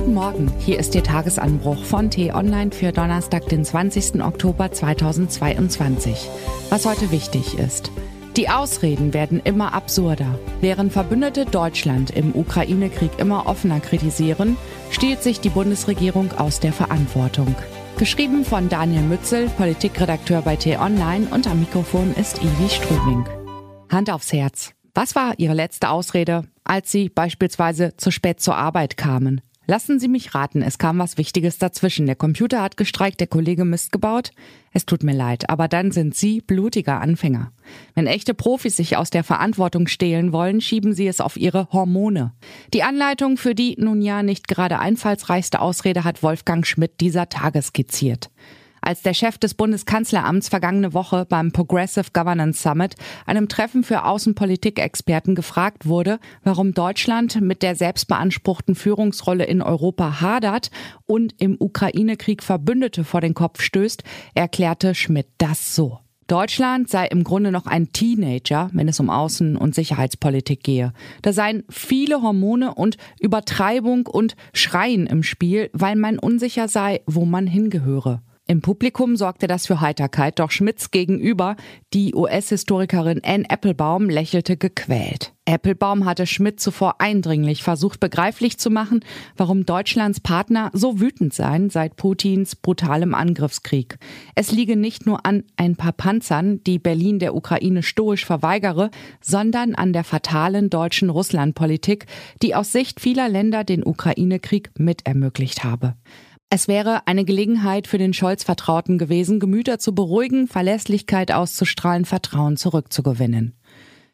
Guten Morgen, hier ist Ihr Tagesanbruch von T-Online für Donnerstag, den 20. Oktober 2022. Was heute wichtig ist. Die Ausreden werden immer absurder. Während Verbündete Deutschland im Ukraine-Krieg immer offener kritisieren, stiehlt sich die Bundesregierung aus der Verantwortung. Geschrieben von Daniel Mützel, Politikredakteur bei T-Online und am Mikrofon ist Ivi Strübing. Hand aufs Herz. Was war Ihre letzte Ausrede, als Sie beispielsweise zu spät zur Arbeit kamen? Lassen Sie mich raten, es kam was Wichtiges dazwischen. Der Computer hat gestreikt, der Kollege Mist gebaut. Es tut mir leid, aber dann sind Sie blutiger Anfänger. Wenn echte Profis sich aus der Verantwortung stehlen wollen, schieben Sie es auf Ihre Hormone. Die Anleitung für die nun ja nicht gerade einfallsreichste Ausrede hat Wolfgang Schmidt dieser Tage skizziert als der Chef des Bundeskanzleramts vergangene Woche beim Progressive Governance Summit, einem Treffen für Außenpolitik-Experten, gefragt wurde, warum Deutschland mit der selbstbeanspruchten Führungsrolle in Europa hadert und im Ukraine-Krieg Verbündete vor den Kopf stößt, erklärte Schmidt das so. Deutschland sei im Grunde noch ein Teenager, wenn es um Außen- und Sicherheitspolitik gehe. Da seien viele Hormone und Übertreibung und Schreien im Spiel, weil man unsicher sei, wo man hingehöre. Im Publikum sorgte das für Heiterkeit, doch Schmidts gegenüber, die US-Historikerin Anne Applebaum, lächelte gequält. Applebaum hatte Schmidt zuvor eindringlich versucht begreiflich zu machen, warum Deutschlands Partner so wütend seien seit Putins brutalem Angriffskrieg. Es liege nicht nur an ein paar Panzern, die Berlin der Ukraine stoisch verweigere, sondern an der fatalen deutschen Russlandpolitik, die aus Sicht vieler Länder den Ukraine-Krieg mit ermöglicht habe. Es wäre eine Gelegenheit für den Scholz-Vertrauten gewesen, Gemüter zu beruhigen, Verlässlichkeit auszustrahlen, Vertrauen zurückzugewinnen.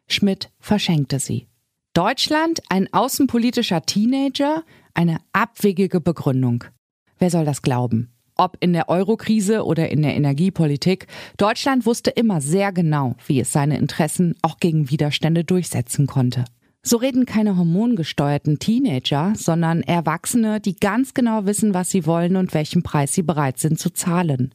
Schmidt verschenkte sie. Deutschland, ein außenpolitischer Teenager, eine abwegige Begründung. Wer soll das glauben? Ob in der Eurokrise oder in der Energiepolitik, Deutschland wusste immer sehr genau, wie es seine Interessen auch gegen Widerstände durchsetzen konnte. So reden keine hormongesteuerten Teenager, sondern Erwachsene, die ganz genau wissen, was sie wollen und welchen Preis sie bereit sind zu zahlen.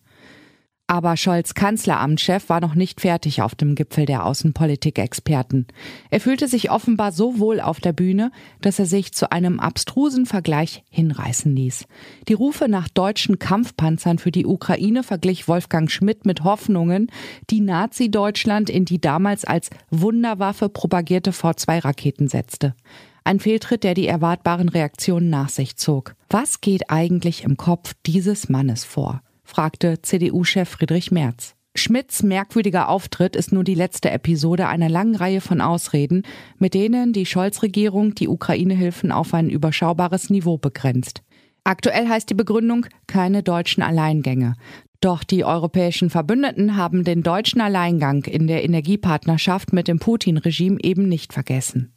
Aber Scholz Kanzleramtschef war noch nicht fertig auf dem Gipfel der Außenpolitik-Experten. Er fühlte sich offenbar so wohl auf der Bühne, dass er sich zu einem abstrusen Vergleich hinreißen ließ. Die Rufe nach deutschen Kampfpanzern für die Ukraine verglich Wolfgang Schmidt mit Hoffnungen, die Nazi-Deutschland in die damals als Wunderwaffe propagierte V2-Raketen setzte. Ein Fehltritt, der die erwartbaren Reaktionen nach sich zog. Was geht eigentlich im Kopf dieses Mannes vor? Fragte CDU-Chef Friedrich Merz. Schmidts merkwürdiger Auftritt ist nur die letzte Episode einer langen Reihe von Ausreden, mit denen die Scholz-Regierung die Ukraine-Hilfen auf ein überschaubares Niveau begrenzt. Aktuell heißt die Begründung keine deutschen Alleingänge. Doch die europäischen Verbündeten haben den deutschen Alleingang in der Energiepartnerschaft mit dem Putin-Regime eben nicht vergessen.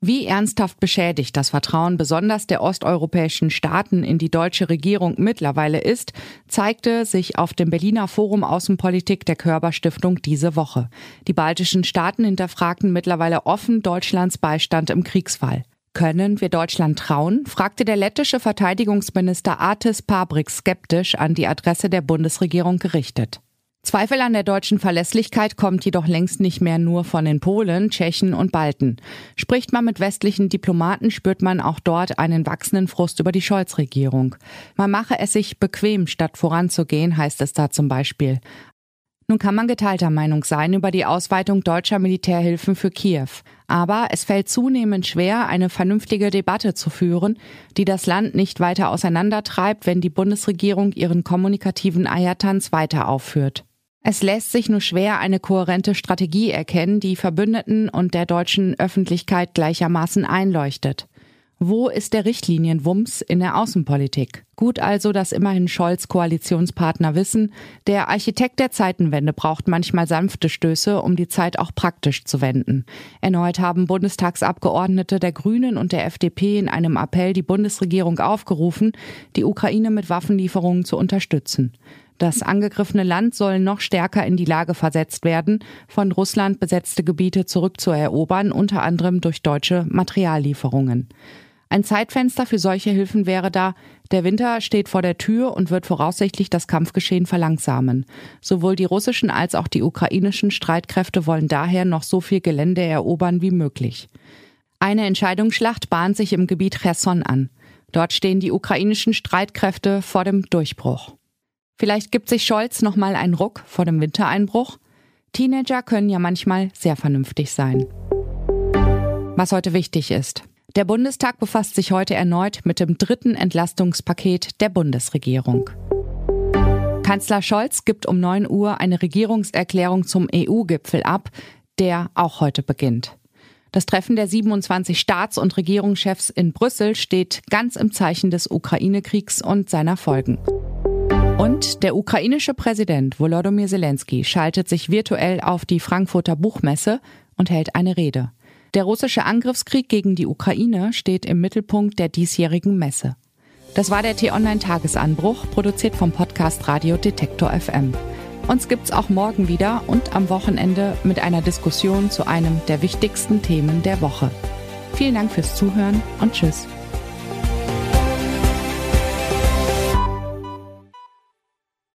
Wie ernsthaft beschädigt das Vertrauen besonders der osteuropäischen Staaten in die deutsche Regierung mittlerweile ist, zeigte sich auf dem Berliner Forum Außenpolitik der Körperstiftung diese Woche. Die baltischen Staaten hinterfragten mittlerweile offen Deutschlands Beistand im Kriegsfall. Können wir Deutschland trauen? fragte der lettische Verteidigungsminister Artis Pabrik skeptisch an die Adresse der Bundesregierung gerichtet. Zweifel an der deutschen Verlässlichkeit kommt jedoch längst nicht mehr nur von den Polen, Tschechen und Balten. Spricht man mit westlichen Diplomaten, spürt man auch dort einen wachsenden Frust über die Scholz-Regierung. Man mache es sich bequem, statt voranzugehen, heißt es da zum Beispiel. Nun kann man geteilter Meinung sein über die Ausweitung deutscher Militärhilfen für Kiew. Aber es fällt zunehmend schwer, eine vernünftige Debatte zu führen, die das Land nicht weiter auseinandertreibt, wenn die Bundesregierung ihren kommunikativen Eiertanz weiter aufführt. Es lässt sich nur schwer eine kohärente Strategie erkennen, die Verbündeten und der deutschen Öffentlichkeit gleichermaßen einleuchtet. Wo ist der Richtlinienwumms in der Außenpolitik? Gut also, dass immerhin Scholz Koalitionspartner wissen, der Architekt der Zeitenwende braucht manchmal sanfte Stöße, um die Zeit auch praktisch zu wenden. Erneut haben Bundestagsabgeordnete der Grünen und der FDP in einem Appell die Bundesregierung aufgerufen, die Ukraine mit Waffenlieferungen zu unterstützen. Das angegriffene Land soll noch stärker in die Lage versetzt werden, von Russland besetzte Gebiete zurückzuerobern, unter anderem durch deutsche Materiallieferungen. Ein Zeitfenster für solche Hilfen wäre da, der Winter steht vor der Tür und wird voraussichtlich das Kampfgeschehen verlangsamen. Sowohl die russischen als auch die ukrainischen Streitkräfte wollen daher noch so viel Gelände erobern wie möglich. Eine Entscheidungsschlacht bahnt sich im Gebiet Cherson an. Dort stehen die ukrainischen Streitkräfte vor dem Durchbruch. Vielleicht gibt sich Scholz noch mal einen Ruck vor dem Wintereinbruch. Teenager können ja manchmal sehr vernünftig sein. Was heute wichtig ist. Der Bundestag befasst sich heute erneut mit dem dritten Entlastungspaket der Bundesregierung. Kanzler Scholz gibt um 9 Uhr eine Regierungserklärung zum EU-Gipfel ab, der auch heute beginnt. Das Treffen der 27 Staats- und Regierungschefs in Brüssel steht ganz im Zeichen des Ukraine-Kriegs und seiner Folgen. Und der ukrainische Präsident Volodymyr Zelensky schaltet sich virtuell auf die Frankfurter Buchmesse und hält eine Rede. Der russische Angriffskrieg gegen die Ukraine steht im Mittelpunkt der diesjährigen Messe. Das war der T-Online-Tagesanbruch, produziert vom Podcast Radio Detektor FM. Uns gibt's auch morgen wieder und am Wochenende mit einer Diskussion zu einem der wichtigsten Themen der Woche. Vielen Dank fürs Zuhören und Tschüss.